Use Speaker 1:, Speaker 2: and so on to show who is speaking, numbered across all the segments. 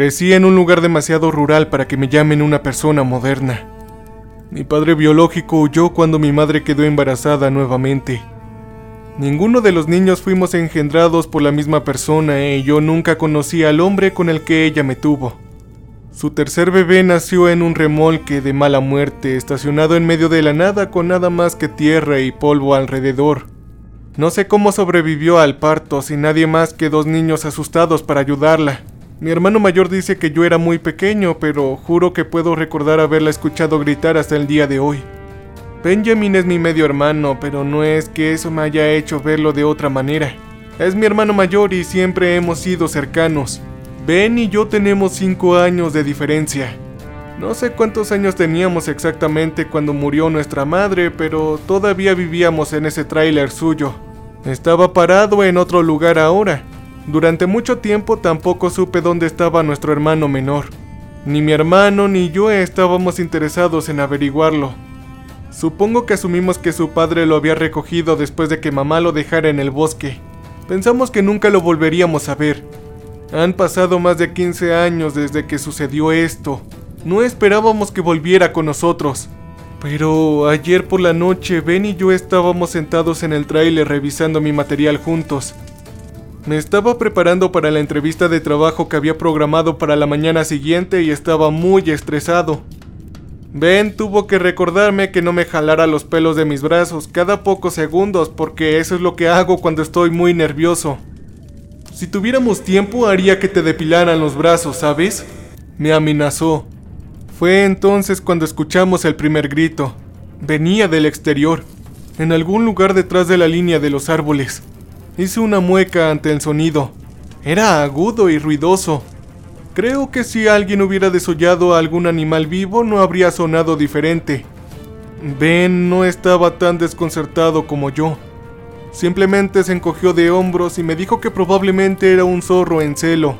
Speaker 1: Crecí en un lugar demasiado rural para que me llamen una persona moderna. Mi padre biológico huyó cuando mi madre quedó embarazada nuevamente. Ninguno de los niños fuimos engendrados por la misma persona y yo nunca conocí al hombre con el que ella me tuvo. Su tercer bebé nació en un remolque de mala muerte, estacionado en medio de la nada con nada más que tierra y polvo alrededor. No sé cómo sobrevivió al parto sin nadie más que dos niños asustados para ayudarla. Mi hermano mayor dice que yo era muy pequeño, pero juro que puedo recordar haberla escuchado gritar hasta el día de hoy. Benjamin es mi medio hermano, pero no es que eso me haya hecho verlo de otra manera. Es mi hermano mayor y siempre hemos sido cercanos. Ben y yo tenemos 5 años de diferencia. No sé cuántos años teníamos exactamente cuando murió nuestra madre, pero todavía vivíamos en ese tráiler suyo. Estaba parado en otro lugar ahora. Durante mucho tiempo tampoco supe dónde estaba nuestro hermano menor. Ni mi hermano ni yo estábamos interesados en averiguarlo. Supongo que asumimos que su padre lo había recogido después de que mamá lo dejara en el bosque. Pensamos que nunca lo volveríamos a ver. Han pasado más de 15 años desde que sucedió esto. No esperábamos que volviera con nosotros. Pero ayer por la noche Ben y yo estábamos sentados en el tráiler revisando mi material juntos. Me estaba preparando para la entrevista de trabajo que había programado para la mañana siguiente y estaba muy estresado. Ben tuvo que recordarme que no me jalara los pelos de mis brazos cada pocos segundos porque eso es lo que hago cuando estoy muy nervioso. Si tuviéramos tiempo haría que te depilaran los brazos, ¿sabes? Me amenazó. Fue entonces cuando escuchamos el primer grito. Venía del exterior, en algún lugar detrás de la línea de los árboles. Hice una mueca ante el sonido. Era agudo y ruidoso. Creo que si alguien hubiera desollado a algún animal vivo no habría sonado diferente. Ben no estaba tan desconcertado como yo. Simplemente se encogió de hombros y me dijo que probablemente era un zorro en celo.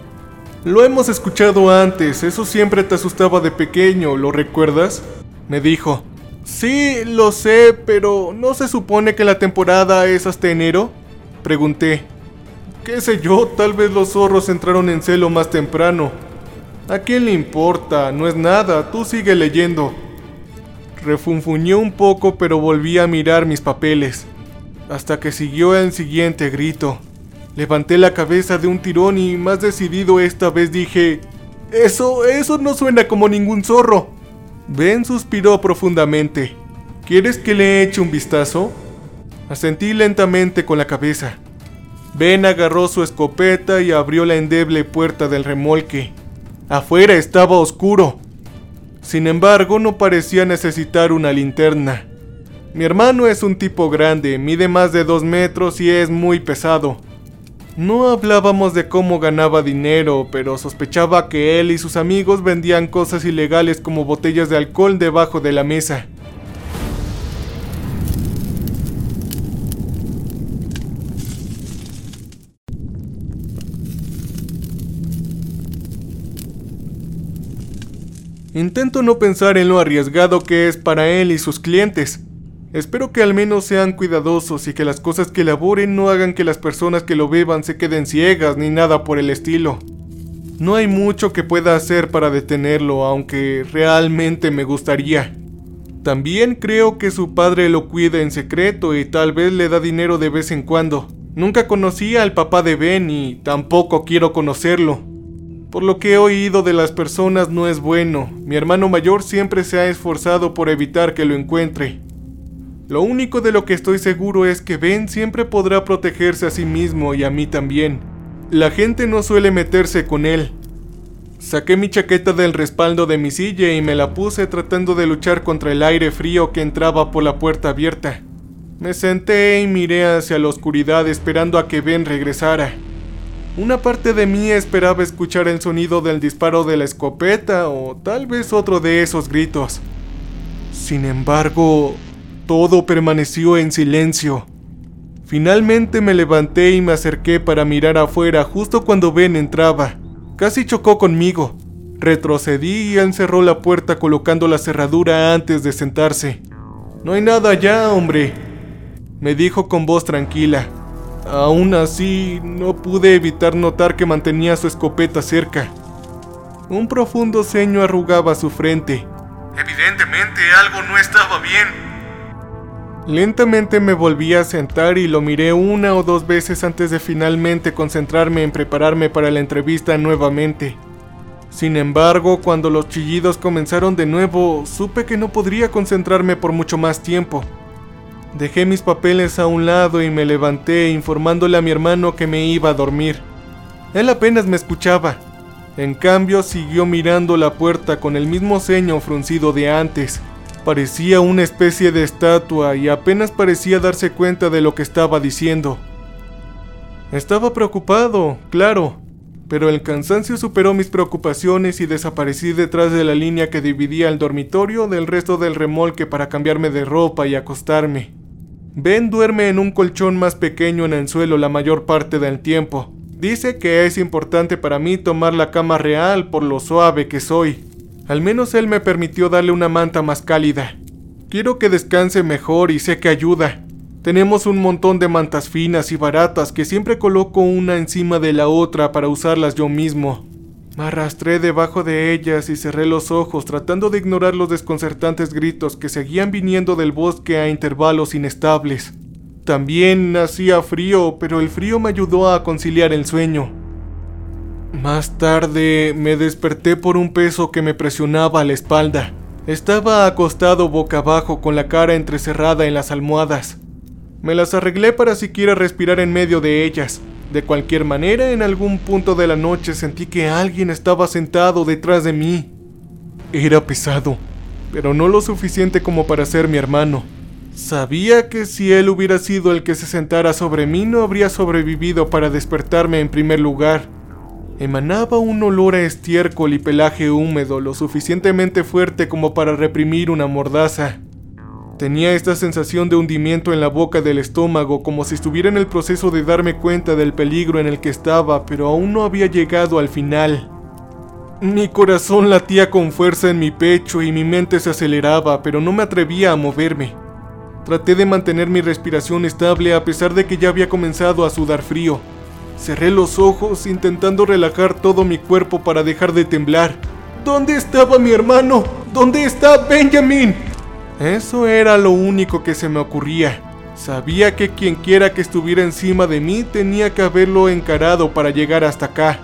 Speaker 1: Lo hemos escuchado antes, eso siempre te asustaba de pequeño, ¿lo recuerdas? Me dijo. Sí, lo sé, pero ¿no se supone que la temporada es hasta enero? Pregunté. ¿Qué sé yo? Tal vez los zorros entraron en celo más temprano. ¿A quién le importa? No es nada, tú sigue leyendo. Refunfuñó un poco pero volví a mirar mis papeles, hasta que siguió el siguiente grito. Levanté la cabeza de un tirón y más decidido esta vez dije, Eso, eso no suena como ningún zorro. Ben suspiró profundamente. ¿Quieres que le eche un vistazo? Asentí lentamente con la cabeza. Ben agarró su escopeta y abrió la endeble puerta del remolque. Afuera estaba oscuro. Sin embargo, no parecía necesitar una linterna. Mi hermano es un tipo grande, mide más de dos metros y es muy pesado. No hablábamos de cómo ganaba dinero, pero sospechaba que él y sus amigos vendían cosas ilegales como botellas de alcohol debajo de la mesa. Intento no pensar en lo arriesgado que es para él y sus clientes. Espero que al menos sean cuidadosos y que las cosas que elaboren no hagan que las personas que lo beban se queden ciegas ni nada por el estilo. No hay mucho que pueda hacer para detenerlo, aunque realmente me gustaría. También creo que su padre lo cuida en secreto y tal vez le da dinero de vez en cuando. Nunca conocí al papá de Ben y tampoco quiero conocerlo. Por lo que he oído de las personas no es bueno. Mi hermano mayor siempre se ha esforzado por evitar que lo encuentre. Lo único de lo que estoy seguro es que Ben siempre podrá protegerse a sí mismo y a mí también. La gente no suele meterse con él. Saqué mi chaqueta del respaldo de mi silla y me la puse tratando de luchar contra el aire frío que entraba por la puerta abierta. Me senté y miré hacia la oscuridad esperando a que Ben regresara. Una parte de mí esperaba escuchar el sonido del disparo de la escopeta o tal vez otro de esos gritos. Sin embargo, todo permaneció en silencio. Finalmente me levanté y me acerqué para mirar afuera justo cuando Ben entraba. Casi chocó conmigo. Retrocedí y él cerró la puerta colocando la cerradura antes de sentarse. No hay nada allá, hombre, me dijo con voz tranquila. Aún así, no pude evitar notar que mantenía su escopeta cerca. Un profundo ceño arrugaba su frente.
Speaker 2: Evidentemente algo no estaba bien.
Speaker 1: Lentamente me volví a sentar y lo miré una o dos veces antes de finalmente concentrarme en prepararme para la entrevista nuevamente. Sin embargo, cuando los chillidos comenzaron de nuevo, supe que no podría concentrarme por mucho más tiempo. Dejé mis papeles a un lado y me levanté informándole a mi hermano que me iba a dormir. Él apenas me escuchaba. En cambio, siguió mirando la puerta con el mismo ceño fruncido de antes. Parecía una especie de estatua y apenas parecía darse cuenta de lo que estaba diciendo. Estaba preocupado, claro, pero el cansancio superó mis preocupaciones y desaparecí detrás de la línea que dividía el dormitorio del resto del remolque para cambiarme de ropa y acostarme. Ben duerme en un colchón más pequeño en el suelo la mayor parte del tiempo. Dice que es importante para mí tomar la cama real por lo suave que soy. Al menos él me permitió darle una manta más cálida. Quiero que descanse mejor y sé que ayuda. Tenemos un montón de mantas finas y baratas que siempre coloco una encima de la otra para usarlas yo mismo. Me arrastré debajo de ellas y cerré los ojos tratando de ignorar los desconcertantes gritos que seguían viniendo del bosque a intervalos inestables. También hacía frío, pero el frío me ayudó a conciliar el sueño. Más tarde me desperté por un peso que me presionaba a la espalda. Estaba acostado boca abajo con la cara entrecerrada en las almohadas. Me las arreglé para siquiera respirar en medio de ellas. De cualquier manera, en algún punto de la noche sentí que alguien estaba sentado detrás de mí. Era pesado, pero no lo suficiente como para ser mi hermano. Sabía que si él hubiera sido el que se sentara sobre mí no habría sobrevivido para despertarme en primer lugar. Emanaba un olor a estiércol y pelaje húmedo lo suficientemente fuerte como para reprimir una mordaza. Tenía esta sensación de hundimiento en la boca del estómago como si estuviera en el proceso de darme cuenta del peligro en el que estaba, pero aún no había llegado al final. Mi corazón latía con fuerza en mi pecho y mi mente se aceleraba, pero no me atrevía a moverme. Traté de mantener mi respiración estable a pesar de que ya había comenzado a sudar frío. Cerré los ojos intentando relajar todo mi cuerpo para dejar de temblar. ¿Dónde estaba mi hermano? ¿Dónde está Benjamin? Eso era lo único que se me ocurría. Sabía que quien quiera que estuviera encima de mí tenía que haberlo encarado para llegar hasta acá.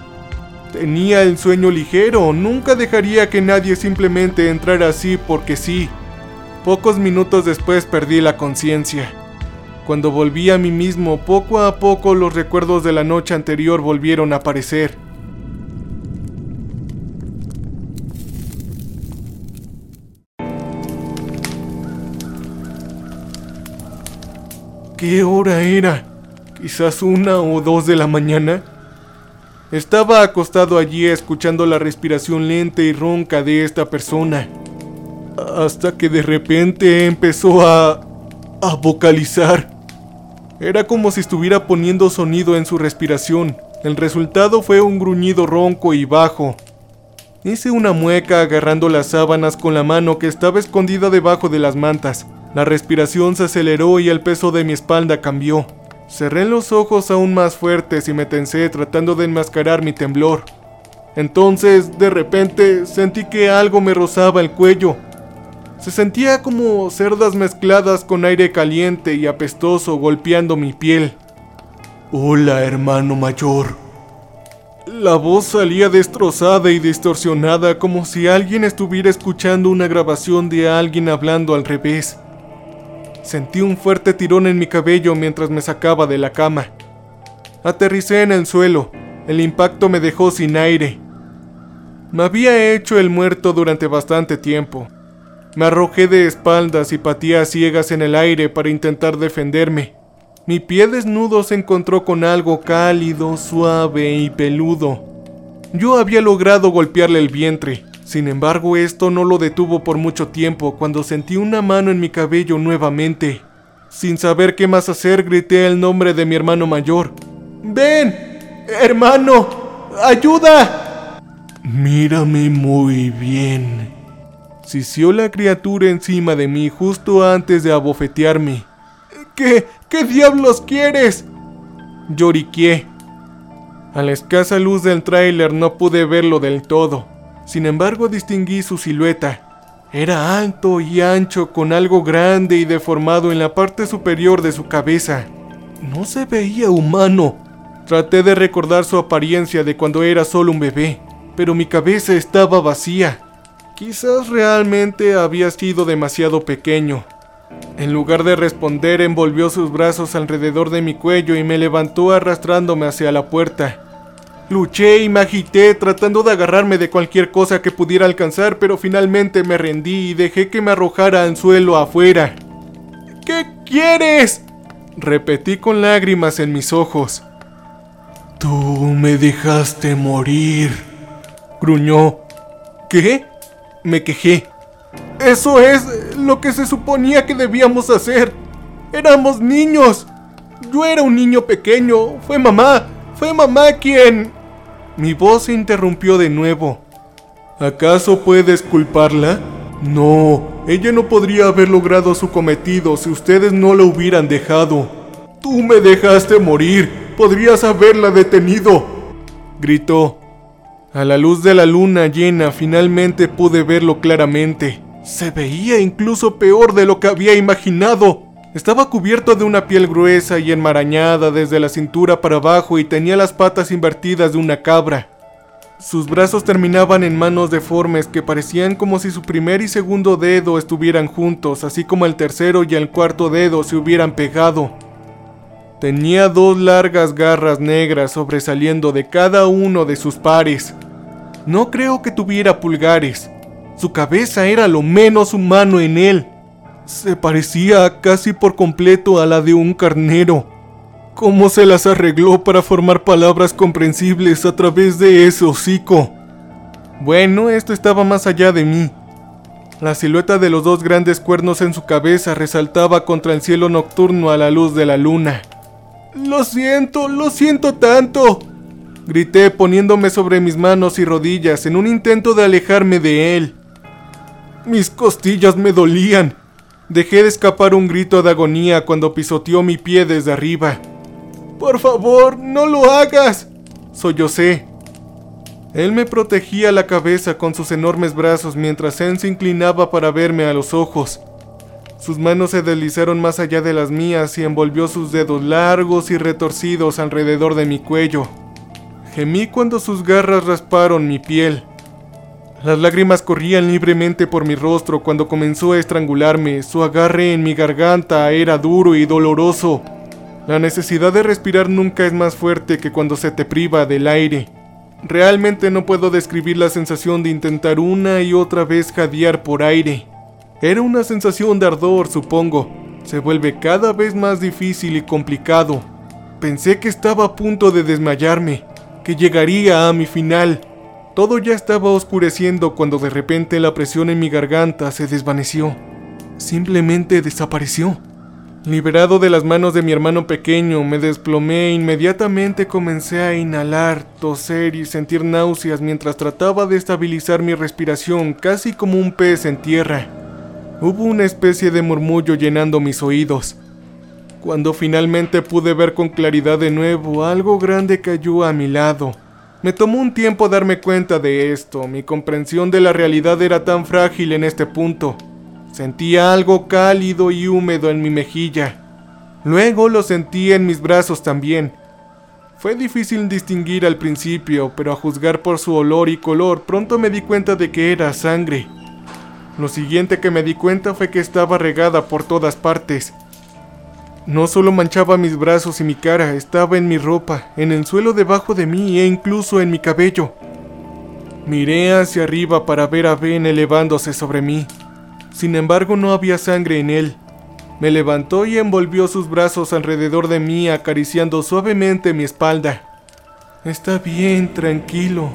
Speaker 1: Tenía el sueño ligero, nunca dejaría que nadie simplemente entrara así porque sí. Pocos minutos después perdí la conciencia. Cuando volví a mí mismo, poco a poco los recuerdos de la noche anterior volvieron a aparecer. ¿Qué hora era? ¿Quizás una o dos de la mañana? Estaba acostado allí escuchando la respiración lenta y ronca de esta persona. Hasta que de repente empezó a... a vocalizar. Era como si estuviera poniendo sonido en su respiración. El resultado fue un gruñido ronco y bajo. Hice una mueca agarrando las sábanas con la mano que estaba escondida debajo de las mantas. La respiración se aceleró y el peso de mi espalda cambió. Cerré los ojos aún más fuertes y me tensé tratando de enmascarar mi temblor. Entonces, de repente, sentí que algo me rozaba el cuello. Se sentía como cerdas mezcladas con aire caliente y apestoso golpeando mi piel. Hola, hermano mayor. La voz salía destrozada y distorsionada como si alguien estuviera escuchando una grabación de alguien hablando al revés. Sentí un fuerte tirón en mi cabello mientras me sacaba de la cama. Aterricé en el suelo. El impacto me dejó sin aire. Me había hecho el muerto durante bastante tiempo. Me arrojé de espaldas y pateé a ciegas en el aire para intentar defenderme. Mi pie desnudo se encontró con algo cálido, suave y peludo. Yo había logrado golpearle el vientre. Sin embargo, esto no lo detuvo por mucho tiempo cuando sentí una mano en mi cabello nuevamente. Sin saber qué más hacer, grité el nombre de mi hermano mayor. ¡Ven! ¡Hermano! ¡Ayuda! Mírame muy bien. Sisió la criatura encima de mí justo antes de abofetearme. ¿Qué? ¿Qué diablos quieres? Lloriqué. A la escasa luz del tráiler no pude verlo del todo. Sin embargo, distinguí su silueta. Era alto y ancho, con algo grande y deformado en la parte superior de su cabeza. No se veía humano. Traté de recordar su apariencia de cuando era solo un bebé, pero mi cabeza estaba vacía. Quizás realmente había sido demasiado pequeño. En lugar de responder, envolvió sus brazos alrededor de mi cuello y me levantó arrastrándome hacia la puerta. Luché y me agité tratando de agarrarme de cualquier cosa que pudiera alcanzar, pero finalmente me rendí y dejé que me arrojara al suelo afuera. ¿Qué quieres? Repetí con lágrimas en mis ojos. Tú me dejaste morir, gruñó. ¿Qué? Me quejé. Eso es lo que se suponía que debíamos hacer. Éramos niños. Yo era un niño pequeño. Fue mamá. Fue mamá quien... Mi voz se interrumpió de nuevo. ¿Acaso puedes culparla? No, ella no podría haber logrado su cometido si ustedes no la hubieran dejado. Tú me dejaste morir. Podrías haberla detenido. Gritó. A la luz de la luna llena finalmente pude verlo claramente. Se veía incluso peor de lo que había imaginado. Estaba cubierto de una piel gruesa y enmarañada desde la cintura para abajo y tenía las patas invertidas de una cabra. Sus brazos terminaban en manos deformes que parecían como si su primer y segundo dedo estuvieran juntos, así como el tercero y el cuarto dedo se hubieran pegado. Tenía dos largas garras negras sobresaliendo de cada uno de sus pares. No creo que tuviera pulgares. Su cabeza era lo menos humano en él. Se parecía casi por completo a la de un carnero. ¿Cómo se las arregló para formar palabras comprensibles a través de ese hocico? Bueno, esto estaba más allá de mí. La silueta de los dos grandes cuernos en su cabeza resaltaba contra el cielo nocturno a la luz de la luna. Lo siento, lo siento tanto, Grité poniéndome sobre mis manos y rodillas en un intento de alejarme de él. Mis costillas me dolían. Dejé de escapar un grito de agonía cuando pisoteó mi pie desde arriba. Por favor, no lo hagas, sollocé. Él me protegía la cabeza con sus enormes brazos mientras él se inclinaba para verme a los ojos. Sus manos se deslizaron más allá de las mías y envolvió sus dedos largos y retorcidos alrededor de mi cuello. Gemí cuando sus garras rasparon mi piel. Las lágrimas corrían libremente por mi rostro cuando comenzó a estrangularme. Su agarre en mi garganta era duro y doloroso. La necesidad de respirar nunca es más fuerte que cuando se te priva del aire. Realmente no puedo describir la sensación de intentar una y otra vez jadear por aire. Era una sensación de ardor, supongo. Se vuelve cada vez más difícil y complicado. Pensé que estaba a punto de desmayarme que llegaría a mi final. Todo ya estaba oscureciendo cuando de repente la presión en mi garganta se desvaneció. Simplemente desapareció. Liberado de las manos de mi hermano pequeño, me desplomé e inmediatamente comencé a inhalar, toser y sentir náuseas mientras trataba de estabilizar mi respiración casi como un pez en tierra. Hubo una especie de murmullo llenando mis oídos. Cuando finalmente pude ver con claridad de nuevo, algo grande cayó a mi lado. Me tomó un tiempo darme cuenta de esto, mi comprensión de la realidad era tan frágil en este punto. Sentía algo cálido y húmedo en mi mejilla. Luego lo sentí en mis brazos también. Fue difícil distinguir al principio, pero a juzgar por su olor y color, pronto me di cuenta de que era sangre. Lo siguiente que me di cuenta fue que estaba regada por todas partes. No solo manchaba mis brazos y mi cara, estaba en mi ropa, en el suelo debajo de mí e incluso en mi cabello. Miré hacia arriba para ver a Ben elevándose sobre mí. Sin embargo, no había sangre en él. Me levantó y envolvió sus brazos alrededor de mí, acariciando suavemente mi espalda. Está bien, tranquilo.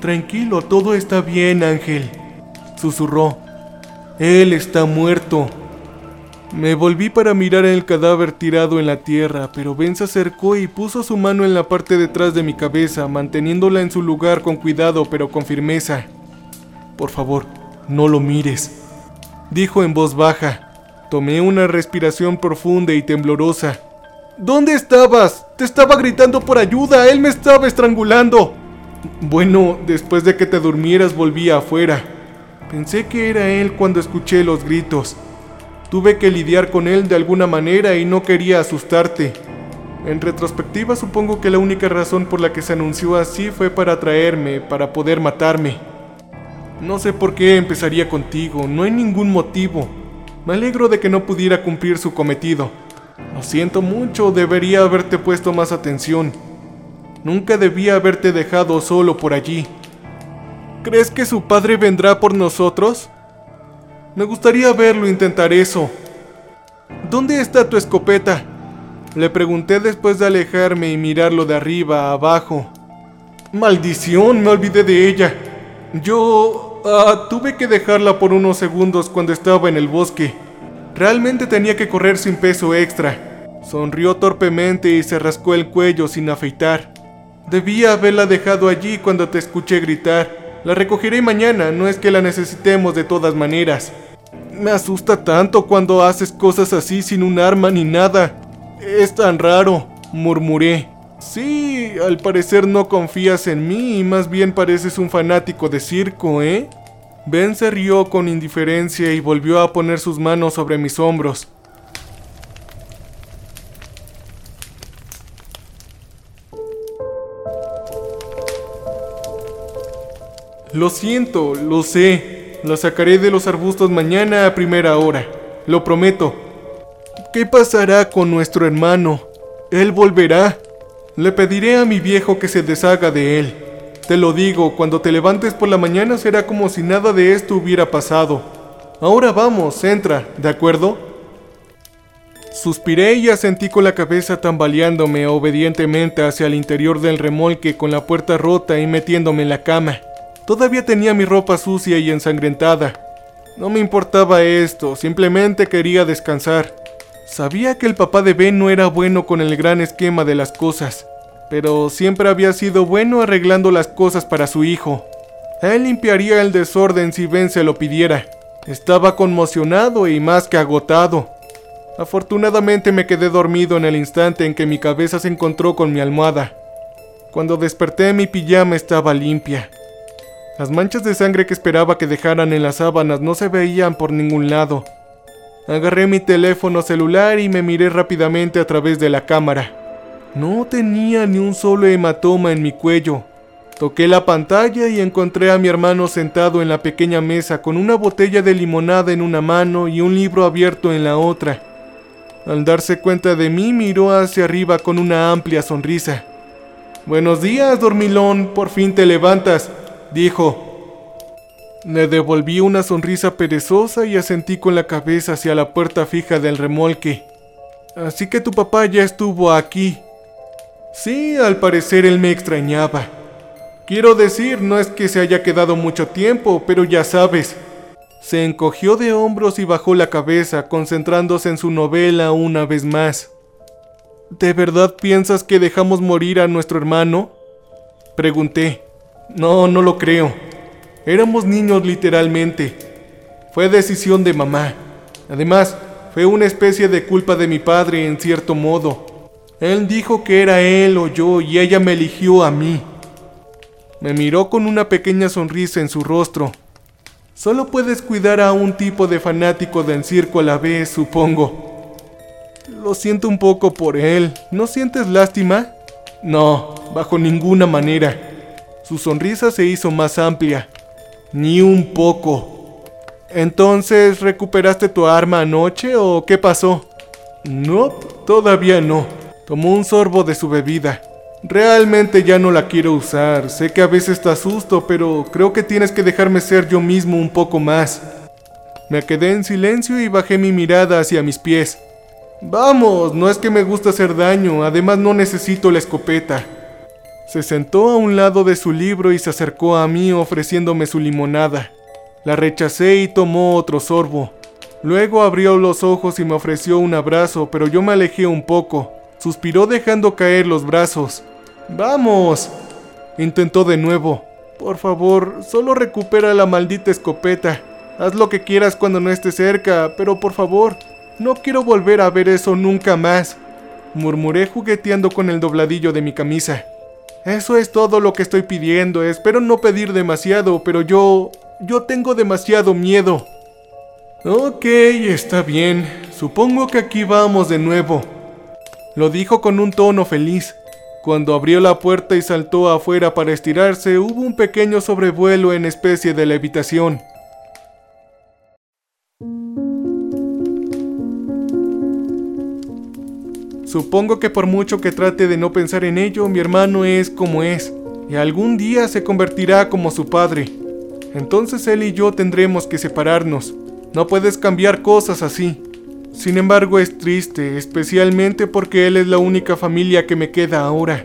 Speaker 1: Tranquilo, todo está bien, Ángel. Susurró. Él está muerto. Me volví para mirar el cadáver tirado en la tierra, pero Ben se acercó y puso su mano en la parte detrás de mi cabeza, manteniéndola en su lugar con cuidado pero con firmeza. Por favor, no lo mires, dijo en voz baja. Tomé una respiración profunda y temblorosa. ¿Dónde estabas? Te estaba gritando por ayuda, él me estaba estrangulando. Bueno, después de que te durmieras volví afuera. Pensé que era él cuando escuché los gritos. Tuve que lidiar con él de alguna manera y no quería asustarte. En retrospectiva supongo que la única razón por la que se anunció así fue para atraerme, para poder matarme. No sé por qué empezaría contigo, no hay ningún motivo. Me alegro de que no pudiera cumplir su cometido. Lo siento mucho, debería haberte puesto más atención. Nunca debía haberte dejado solo por allí. ¿Crees que su padre vendrá por nosotros? Me gustaría verlo intentar eso. ¿Dónde está tu escopeta? Le pregunté después de alejarme y mirarlo de arriba a abajo. Maldición, me olvidé de ella. Yo ah, tuve que dejarla por unos segundos cuando estaba en el bosque. Realmente tenía que correr sin peso extra. Sonrió torpemente y se rascó el cuello sin afeitar. Debía haberla dejado allí cuando te escuché gritar. La recogeré mañana, no es que la necesitemos de todas maneras. Me asusta tanto cuando haces cosas así sin un arma ni nada. Es tan raro, murmuré. Sí, al parecer no confías en mí y más bien pareces un fanático de circo, ¿eh? Ben se rió con indiferencia y volvió a poner sus manos sobre mis hombros. Lo siento, lo sé. La sacaré de los arbustos mañana a primera hora. Lo prometo. ¿Qué pasará con nuestro hermano? Él volverá. Le pediré a mi viejo que se deshaga de él. Te lo digo, cuando te levantes por la mañana será como si nada de esto hubiera pasado. Ahora vamos, entra, ¿de acuerdo? Suspiré y asentí con la cabeza tambaleándome obedientemente hacia el interior del remolque con la puerta rota y metiéndome en la cama. Todavía tenía mi ropa sucia y ensangrentada. No me importaba esto, simplemente quería descansar. Sabía que el papá de Ben no era bueno con el gran esquema de las cosas, pero siempre había sido bueno arreglando las cosas para su hijo. Él limpiaría el desorden si Ben se lo pidiera. Estaba conmocionado y más que agotado. Afortunadamente me quedé dormido en el instante en que mi cabeza se encontró con mi almohada. Cuando desperté mi pijama estaba limpia. Las manchas de sangre que esperaba que dejaran en las sábanas no se veían por ningún lado. Agarré mi teléfono celular y me miré rápidamente a través de la cámara. No tenía ni un solo hematoma en mi cuello. Toqué la pantalla y encontré a mi hermano sentado en la pequeña mesa con una botella de limonada en una mano y un libro abierto en la otra. Al darse cuenta de mí miró hacia arriba con una amplia sonrisa. Buenos días, dormilón, por fin te levantas dijo. Le devolví una sonrisa perezosa y asentí con la cabeza hacia la puerta fija del remolque. Así que tu papá ya estuvo aquí. Sí, al parecer él me extrañaba. Quiero decir, no es que se haya quedado mucho tiempo, pero ya sabes. Se encogió de hombros y bajó la cabeza, concentrándose en su novela una vez más. ¿De verdad piensas que dejamos morir a nuestro hermano? Pregunté. No, no lo creo. Éramos niños literalmente. Fue decisión de mamá. Además, fue una especie de culpa de mi padre en cierto modo. Él dijo que era él o yo y ella me eligió a mí. Me miró con una pequeña sonrisa en su rostro. Solo puedes cuidar a un tipo de fanático del circo a la vez, supongo. Lo siento un poco por él. ¿No sientes lástima? No, bajo ninguna manera. Su sonrisa se hizo más amplia. Ni un poco. Entonces, ¿recuperaste tu arma anoche o qué pasó? No, todavía no. Tomó un sorbo de su bebida. Realmente ya no la quiero usar. Sé que a veces te asusto, pero creo que tienes que dejarme ser yo mismo un poco más. Me quedé en silencio y bajé mi mirada hacia mis pies. Vamos, no es que me gusta hacer daño, además no necesito la escopeta. Se sentó a un lado de su libro y se acercó a mí ofreciéndome su limonada. La rechacé y tomó otro sorbo. Luego abrió los ojos y me ofreció un abrazo, pero yo me alejé un poco. Suspiró dejando caer los brazos. ¡Vamos! Intentó de nuevo. Por favor, solo recupera la maldita escopeta. Haz lo que quieras cuando no esté cerca, pero por favor, no quiero volver a ver eso nunca más. Murmuré jugueteando con el dobladillo de mi camisa. Eso es todo lo que estoy pidiendo. Espero no pedir demasiado, pero yo... yo tengo demasiado miedo. Ok, está bien. Supongo que aquí vamos de nuevo. Lo dijo con un tono feliz. Cuando abrió la puerta y saltó afuera para estirarse, hubo un pequeño sobrevuelo en especie de levitación. Supongo que por mucho que trate de no pensar en ello, mi hermano es como es, y algún día se convertirá como su padre. Entonces él y yo tendremos que separarnos. No puedes cambiar cosas así. Sin embargo es triste, especialmente porque él es la única familia que me queda ahora.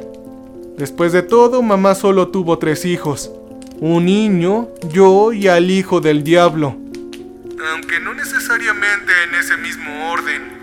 Speaker 1: Después de todo, mamá solo tuvo tres hijos. Un niño, yo y al hijo del diablo.
Speaker 2: Aunque no necesariamente en ese mismo orden.